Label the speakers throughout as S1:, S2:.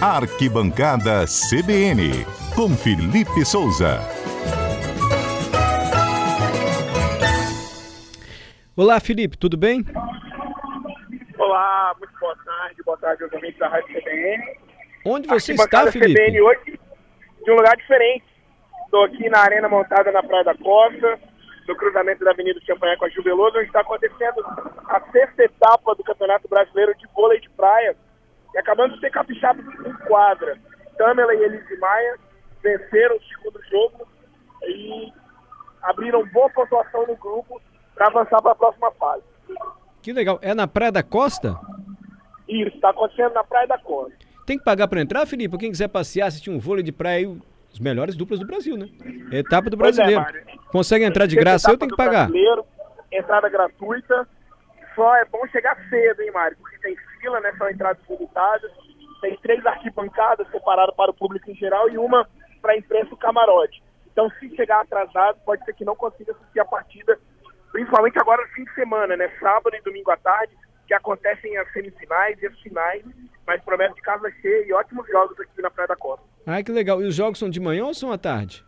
S1: Arquibancada CBN, com Felipe Souza.
S2: Olá, Felipe, tudo bem?
S3: Olá, muito boa tarde, boa tarde aos amigos da Rádio CBN.
S2: Onde você está, Felipe?
S3: CBN hoje de um lugar diferente. Estou aqui na arena montada na Praia da Costa, no cruzamento da Avenida Champanhe com a Juveloso, onde está acontecendo a sexta etapa do Campeonato Brasileiro de Vôlei de Praia, e acabando de ser capixado em quadra. Tamela e Elise Maia venceram o segundo jogo e abriram boa pontuação no grupo para avançar para a próxima fase.
S2: Que legal. É na Praia da Costa?
S3: Isso, está acontecendo na Praia da Costa.
S2: Tem que pagar para entrar, Felipe? Quem quiser passear, assistir um vôlei de praia, os melhores duplas do Brasil, né? Etapa do
S3: Pois é,
S2: brasileiro. Consegue entrar de graça, eu tenho que pagar.
S3: Entrada gratuita. Só é bom chegar cedo, hein, Mário? Porque tem fila, né? São entradas limitadas. Tem três arquibancadas separadas para o público em geral e uma para a imprensa e camarote. Então, se chegar atrasado, pode ser que não consiga assistir a partida, principalmente agora no fim de semana, né? Sábado e domingo à tarde, que acontecem as semifinais e as finais. Mas promessa de casa cheia e ótimos jogos aqui na Praia da Costa.
S2: Ai, que legal. E os jogos são de manhã ou são à tarde?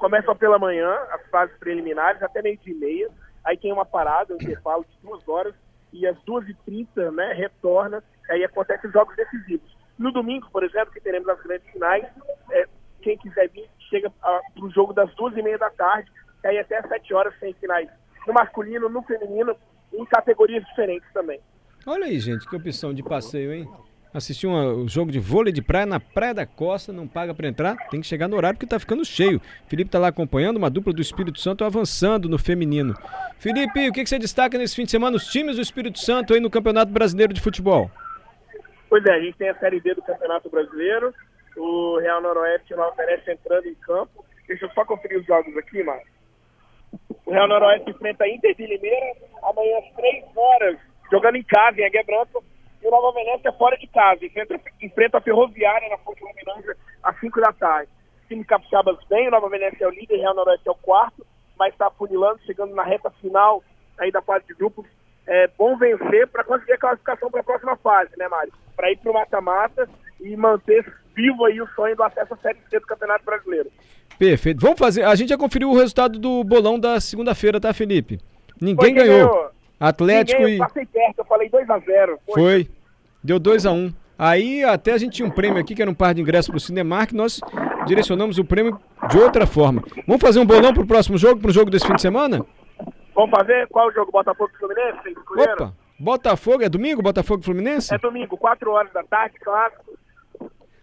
S3: começam pela manhã, as fases preliminares, até meio-dia e meia. Aí tem uma parada, um intervalo de duas horas, e às duas e trinta, né, retorna, aí acontecem os jogos decisivos. No domingo, por exemplo, que teremos as grandes finais, é, quem quiser vir, chega para o jogo das duas e meia da tarde, aí até às sete horas tem finais no masculino, no feminino, em categorias diferentes também.
S2: Olha aí, gente, que opção de passeio, hein? Assistir um jogo de vôlei de praia na Praia da Costa, não paga para entrar, tem que chegar no horário porque tá ficando cheio. Felipe tá lá acompanhando, uma dupla do Espírito Santo avançando no feminino. Felipe, o que, que você destaca nesse fim de semana, os times do Espírito Santo aí no Campeonato Brasileiro de Futebol?
S3: Pois é, a gente tem a Série D do Campeonato Brasileiro, o Real Noroeste e o Nova Venécia entrando em campo. Deixa eu só conferir os jogos aqui, Marcos. O Real Noroeste enfrenta a Inter de Limeira amanhã às 3 horas, jogando em casa, em Águia. E o Nova Venécia fora de casa, enfrenta, enfrenta a Ferroviária na Fonte Luminância às 5 da tarde. O time capixabas bem, o Nova Venécia é o líder, o Real Noroeste é o quarto, mas está afunilando, chegando na reta final aí da fase de grupos. É bom vencer para conseguir a classificação para a próxima fase, né, Mário? Para ir para o mata-mata e manter vivo aí o sonho do acesso à Série C do Campeonato Brasileiro.
S2: Perfeito. Vamos fazer. A gente já conferiu o resultado do bolão da segunda-feira, tá, Felipe? Ninguém
S3: Foi quem
S2: ganhou. Atlético
S3: Ninguém,
S2: e.
S3: eu passei perto, eu falei 2x0.
S2: Foi. Deu 2 a 1 um. Aí até a gente tinha um prêmio aqui, que era um par de ingressos pro Cinemark, nós direcionamos o prêmio de outra forma. Vamos fazer um bolão pro próximo jogo, pro jogo desse fim de semana?
S3: Vamos fazer? Qual o jogo? Botafogo e Fluminense?
S2: Opa! Botafogo, é domingo? Botafogo e Fluminense?
S3: É domingo, 4 horas da tarde, clássico.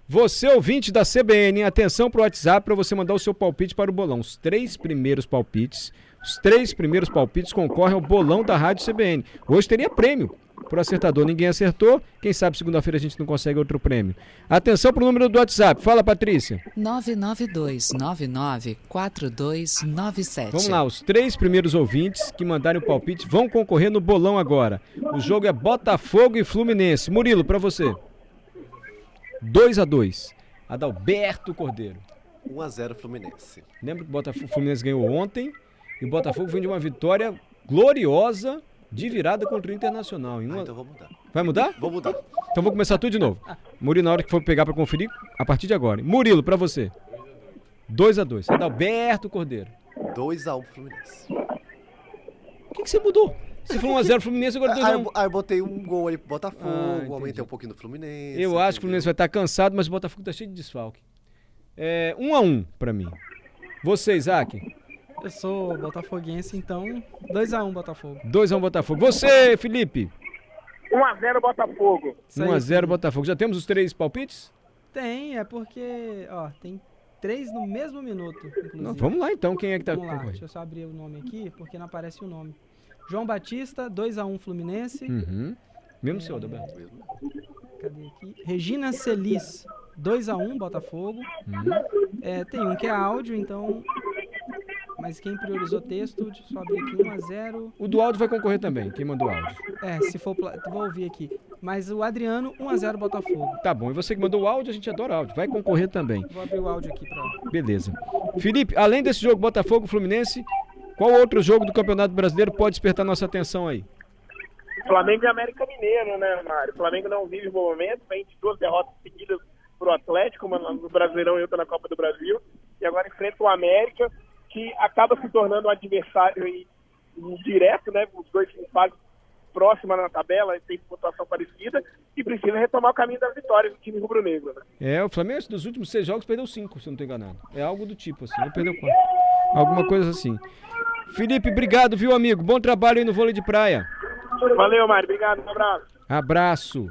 S2: Você, ouvinte da CBN, atenção pro WhatsApp para você mandar o seu palpite para o bolão. Os três primeiros palpites, os três primeiros palpites concorrem ao bolão da Rádio CBN. Hoje teria prêmio pro acertador. Ninguém acertou. Quem sabe segunda-feira a gente não consegue outro prêmio. Atenção pro número do WhatsApp. Fala, Patrícia.
S4: 992994297.
S2: Vamos lá, os três primeiros ouvintes que mandarem o palpite vão concorrer no bolão agora. O jogo é Botafogo e Fluminense. Murilo, para você. 2 a 2 Adalberto Cordeiro.
S5: 1x0 Fluminense.
S2: Lembra que o Botafogo Fluminense ganhou ontem e o Botafogo vem de uma vitória gloriosa de virada contra o Internacional. Em uma-
S5: Ah, então vou mudar.
S2: Vai mudar?
S5: Vou mudar.
S2: Então vou começar tudo de novo. Murilo, na hora que for pegar para conferir, a partir de agora. Murilo, para você. 2 a 2 Adalberto Cordeiro.
S5: 2x1 Fluminense.
S2: O que, que você mudou? Você foi 1x0 Fluminense, agora
S5: Aí
S2: 2x1.
S5: eu, aí eu botei um gol ali pro Botafogo,
S2: Ah,
S5: aumentei um pouquinho do Fluminense.
S2: Eu acho que o Fluminense vai estar cansado, mas o Botafogo tá cheio de desfalque. É 1 a 1 para mim. Você, Isaac?
S6: Eu sou botafoguense, então 2x1 Botafogo.
S2: 2 a 1 Botafogo. Você, Felipe?
S3: 1x0 Botafogo.
S6: Isso aí,
S2: 1 a 0 Botafogo. Já temos os três palpites?
S6: Tem, é porque, ó, tem três no mesmo minuto, inclusive.
S2: Não, vamos lá então, quem é que tá
S6: Vamos lá, deixa eu só abrir o nome aqui, porque não aparece o nome. João Batista, 2x1 Fluminense.
S2: Uhum. Mesmo seu, Adalberto.
S6: Cadê aqui? Regina Celis, 2x1 Botafogo.
S2: Uhum.
S6: É, tem um que é áudio, então. Mas quem priorizou texto, deixa eu só abrir aqui 1x0.
S2: O do áudio vai concorrer também, quem mandou áudio.
S6: É, se for. pla- Vou ouvir aqui. Mas o Adriano, 1x0 Botafogo.
S2: Tá bom, e você que mandou o áudio, a gente adora áudio. Vai concorrer também.
S6: Vou abrir o áudio aqui pra.
S2: Beleza. Felipe, além desse jogo Botafogo Fluminense, qual outro jogo do Campeonato Brasileiro pode despertar nossa atenção aí?
S3: Flamengo e América Mineiro, né, Mário? O Flamengo não vive bom momento, vem de duas derrotas seguidas pro Atlético, uma no Brasileirão e outra na Copa do Brasil, e agora enfrenta o América, que acaba se tornando um adversário aí, direto, né? Os dois times fazem próxima na tabela, tem pontuação parecida, e precisa retomar o caminho das vitórias do time rubro-negro, né?
S2: É, o Flamengo dos últimos seis jogos perdeu cinco, se eu não estou enganado. É algo do tipo assim, não perdeu quanto? Alguma coisa assim. Felipe, obrigado, viu, amigo? Bom trabalho aí no vôlei de praia.
S3: Valeu, Mário. Obrigado. Um abraço.
S2: Abraço.